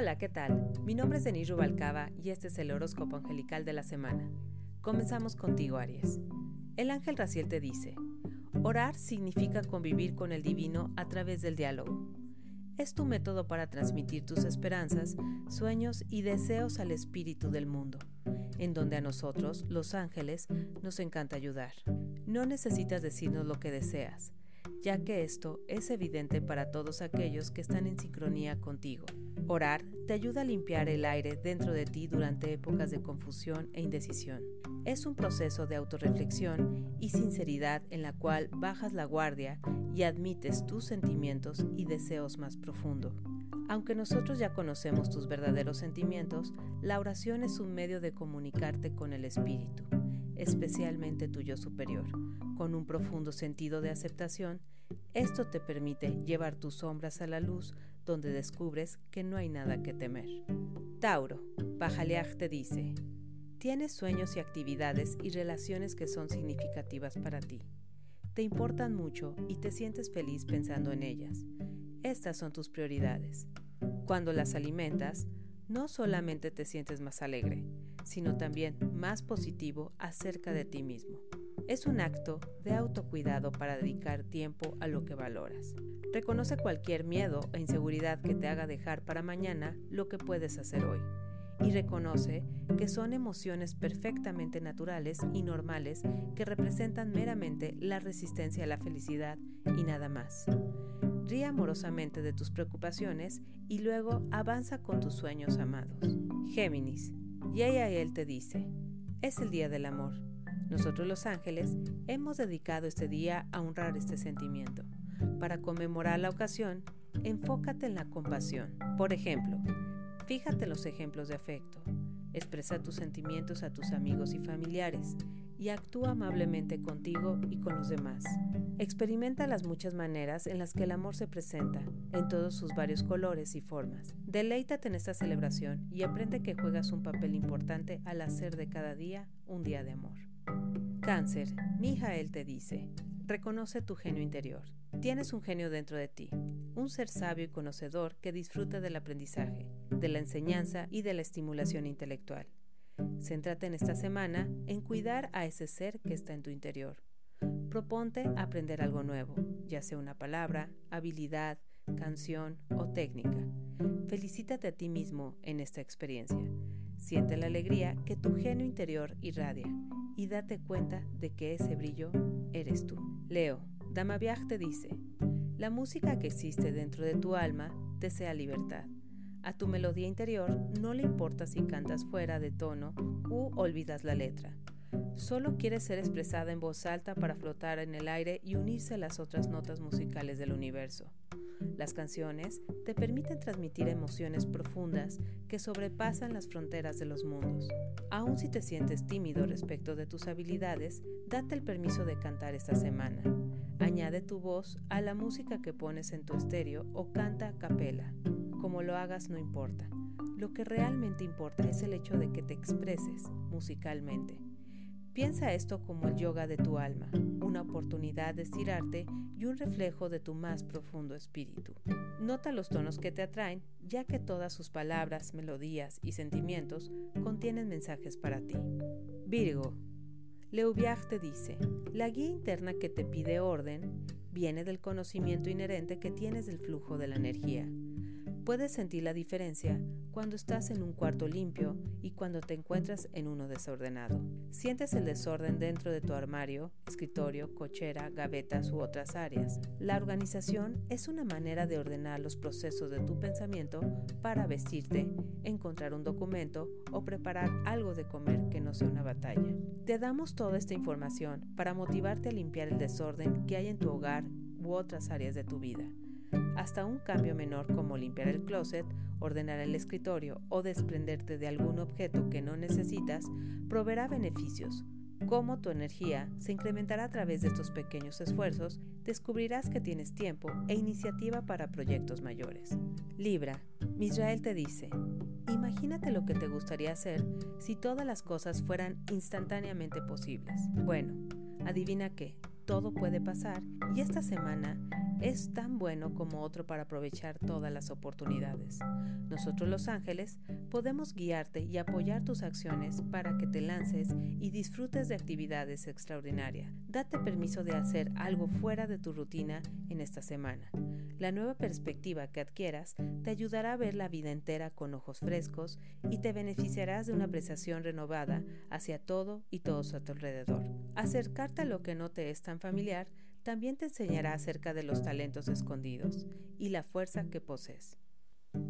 Hola, ¿qué tal? Mi nombre es Denis Rubalcaba y este es el horóscopo angelical de la semana. Comenzamos contigo, Aries. El ángel Raciel te dice, orar significa convivir con el divino a través del diálogo. Es tu método para transmitir tus esperanzas, sueños y deseos al espíritu del mundo, en donde a nosotros, los ángeles, nos encanta ayudar. No necesitas decirnos lo que deseas, ya que esto es evidente para todos aquellos que están en sincronía contigo. Orar te ayuda a limpiar el aire dentro de ti durante épocas de confusión e indecisión. Es un proceso de autorreflexión y sinceridad en la cual bajas la guardia y admites tus sentimientos y deseos más profundo. Aunque nosotros ya conocemos tus verdaderos sentimientos, la oración es un medio de comunicarte con el Espíritu, especialmente tu yo superior, con un profundo sentido de aceptación. Esto te permite llevar tus sombras a la luz donde descubres que no hay nada que temer. Tauro, Bajaleaj te dice, tienes sueños y actividades y relaciones que son significativas para ti. Te importan mucho y te sientes feliz pensando en ellas. Estas son tus prioridades. Cuando las alimentas, no solamente te sientes más alegre, sino también más positivo acerca de ti mismo. Es un acto de autocuidado para dedicar tiempo a lo que valoras. Reconoce cualquier miedo e inseguridad que te haga dejar para mañana lo que puedes hacer hoy. Y reconoce que son emociones perfectamente naturales y normales que representan meramente la resistencia a la felicidad y nada más. Ríe amorosamente de tus preocupaciones y luego avanza con tus sueños amados. Géminis, y ella él te dice, es el día del amor. Nosotros los ángeles hemos dedicado este día a honrar este sentimiento. Para conmemorar la ocasión, enfócate en la compasión. Por ejemplo, fíjate los ejemplos de afecto. Expresa tus sentimientos a tus amigos y familiares y actúa amablemente contigo y con los demás. Experimenta las muchas maneras en las que el amor se presenta, en todos sus varios colores y formas. Deleítate en esta celebración y aprende que juegas un papel importante al hacer de cada día un día de amor. Cáncer, Mijael te dice, reconoce tu genio interior. Tienes un genio dentro de ti, un ser sabio y conocedor que disfruta del aprendizaje, de la enseñanza y de la estimulación intelectual. Céntrate en esta semana en cuidar a ese ser que está en tu interior. Proponte aprender algo nuevo, ya sea una palabra, habilidad, canción o técnica. Felicítate a ti mismo en esta experiencia. Siente la alegría que tu genio interior irradia y date cuenta de que ese brillo eres tú. Leo, Damaviaj te dice, la música que existe dentro de tu alma desea libertad. A tu melodía interior no le importa si cantas fuera de tono u olvidas la letra. Solo quiere ser expresada en voz alta para flotar en el aire y unirse a las otras notas musicales del universo. Las canciones te permiten transmitir emociones profundas que sobrepasan las fronteras de los mundos. Aun si te sientes tímido respecto de tus habilidades, date el permiso de cantar esta semana. Añade tu voz a la música que pones en tu estéreo o canta a capela. Como lo hagas no importa. Lo que realmente importa es el hecho de que te expreses musicalmente. Piensa esto como el yoga de tu alma, una oportunidad de estirarte y un reflejo de tu más profundo espíritu. Nota los tonos que te atraen, ya que todas sus palabras, melodías y sentimientos contienen mensajes para ti. Virgo. Leuviag te dice, la guía interna que te pide orden viene del conocimiento inherente que tienes del flujo de la energía. Puedes sentir la diferencia cuando estás en un cuarto limpio y cuando te encuentras en uno desordenado. Sientes el desorden dentro de tu armario, escritorio, cochera, gavetas u otras áreas. La organización es una manera de ordenar los procesos de tu pensamiento para vestirte, encontrar un documento o preparar algo de comer que no sea una batalla. Te damos toda esta información para motivarte a limpiar el desorden que hay en tu hogar u otras áreas de tu vida hasta un cambio menor como limpiar el closet, ordenar el escritorio o desprenderte de algún objeto que no necesitas, proveerá beneficios. Como tu energía se incrementará a través de estos pequeños esfuerzos, descubrirás que tienes tiempo e iniciativa para proyectos mayores. Libra, Misrael te dice, imagínate lo que te gustaría hacer si todas las cosas fueran instantáneamente posibles. Bueno, adivina qué, todo puede pasar y esta semana es tan bueno como otro para aprovechar todas las oportunidades. Nosotros los ángeles podemos guiarte y apoyar tus acciones para que te lances y disfrutes de actividades extraordinarias. Date permiso de hacer algo fuera de tu rutina en esta semana. La nueva perspectiva que adquieras te ayudará a ver la vida entera con ojos frescos y te beneficiarás de una apreciación renovada hacia todo y todos a tu alrededor. Acercarte a lo que no te es tan familiar también te enseñará acerca de los talentos escondidos y la fuerza que posees.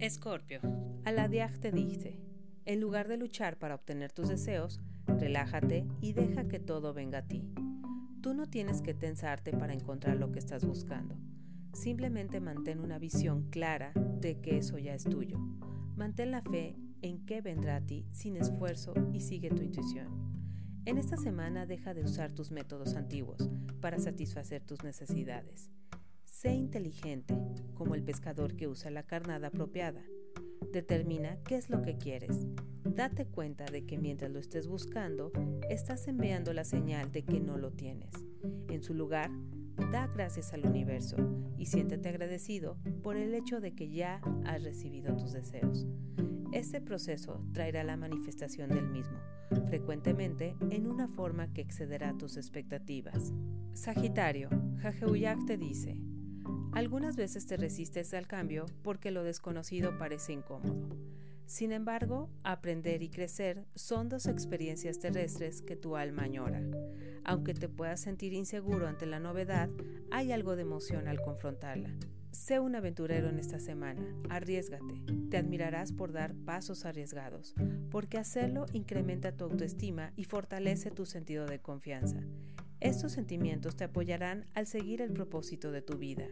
Escorpio. Aladiag te dice, en lugar de luchar para obtener tus deseos, relájate y deja que todo venga a ti. Tú no tienes que tensarte para encontrar lo que estás buscando. Simplemente mantén una visión clara de que eso ya es tuyo. Mantén la fe en que vendrá a ti sin esfuerzo y sigue tu intuición. En esta semana deja de usar tus métodos antiguos para satisfacer tus necesidades. Sé inteligente, como el pescador que usa la carnada apropiada. Determina qué es lo que quieres. Date cuenta de que mientras lo estés buscando, estás enviando la señal de que no lo tienes. En su lugar, da gracias al universo y siéntete agradecido por el hecho de que ya has recibido tus deseos. Este proceso traerá la manifestación del mismo, frecuentemente en una forma que excederá tus expectativas. Sagitario, Jajeuyak te dice, algunas veces te resistes al cambio porque lo desconocido parece incómodo. Sin embargo, aprender y crecer son dos experiencias terrestres que tu alma añora. Aunque te puedas sentir inseguro ante la novedad, hay algo de emoción al confrontarla. Sé un aventurero en esta semana, arriesgate, te admirarás por dar pasos arriesgados, porque hacerlo incrementa tu autoestima y fortalece tu sentido de confianza. Estos sentimientos te apoyarán al seguir el propósito de tu vida,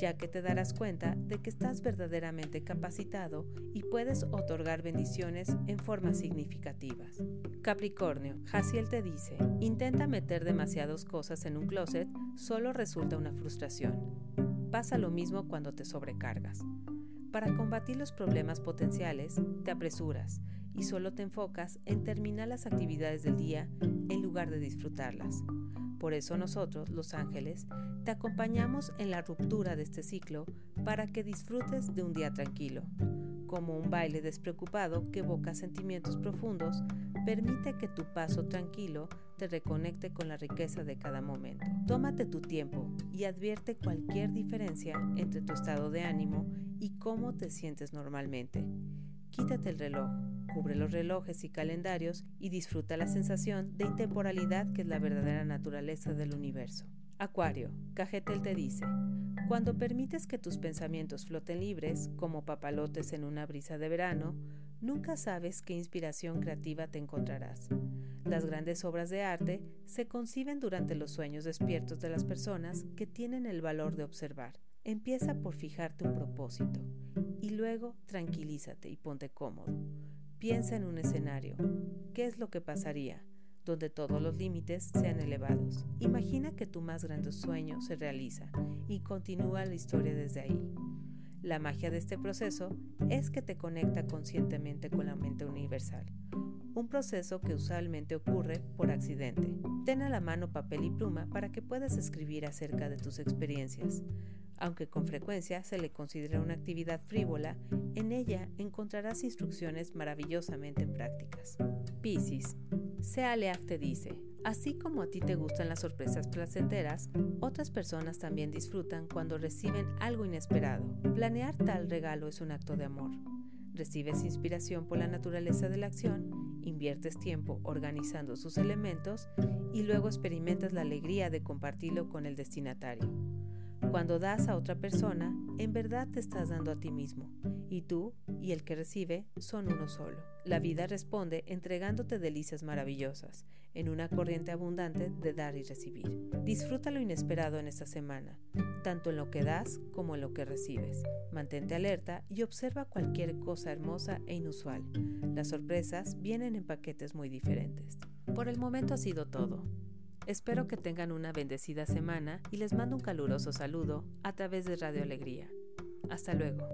ya que te darás cuenta de que estás verdaderamente capacitado y puedes otorgar bendiciones en formas significativas. Capricornio, Jaciel te dice, intenta meter demasiadas cosas en un closet, solo resulta una frustración. Pasa lo mismo cuando te sobrecargas. Para combatir los problemas potenciales, te apresuras y solo te enfocas en terminar las actividades del día en lugar de disfrutarlas. Por eso nosotros, los ángeles, te acompañamos en la ruptura de este ciclo para que disfrutes de un día tranquilo. Como un baile despreocupado que evoca sentimientos profundos, permite que tu paso tranquilo te reconecte con la riqueza de cada momento. Tómate tu tiempo y advierte cualquier diferencia entre tu estado de ánimo y cómo te sientes normalmente. Quítate el reloj, cubre los relojes y calendarios y disfruta la sensación de intemporalidad que es la verdadera naturaleza del universo. Acuario, Cajetel te dice, cuando permites que tus pensamientos floten libres, como papalotes en una brisa de verano, nunca sabes qué inspiración creativa te encontrarás. Las grandes obras de arte se conciben durante los sueños despiertos de las personas que tienen el valor de observar. Empieza por fijarte un propósito y luego tranquilízate y ponte cómodo. Piensa en un escenario. ¿Qué es lo que pasaría? donde todos los límites sean elevados. Imagina que tu más grande sueño se realiza y continúa la historia desde ahí. La magia de este proceso es que te conecta conscientemente con la mente universal, un proceso que usualmente ocurre por accidente. Ten a la mano papel y pluma para que puedas escribir acerca de tus experiencias. Aunque con frecuencia se le considera una actividad frívola, en ella encontrarás instrucciones maravillosamente prácticas. Piscis. Sealeak te dice, así como a ti te gustan las sorpresas placenteras, otras personas también disfrutan cuando reciben algo inesperado. Planear tal regalo es un acto de amor. Recibes inspiración por la naturaleza de la acción, inviertes tiempo organizando sus elementos y luego experimentas la alegría de compartirlo con el destinatario. Cuando das a otra persona, en verdad te estás dando a ti mismo, y tú y el que recibe son uno solo. La vida responde entregándote delicias maravillosas, en una corriente abundante de dar y recibir. Disfruta lo inesperado en esta semana, tanto en lo que das como en lo que recibes. Mantente alerta y observa cualquier cosa hermosa e inusual. Las sorpresas vienen en paquetes muy diferentes. Por el momento ha sido todo. Espero que tengan una bendecida semana y les mando un caluroso saludo a través de Radio Alegría. Hasta luego.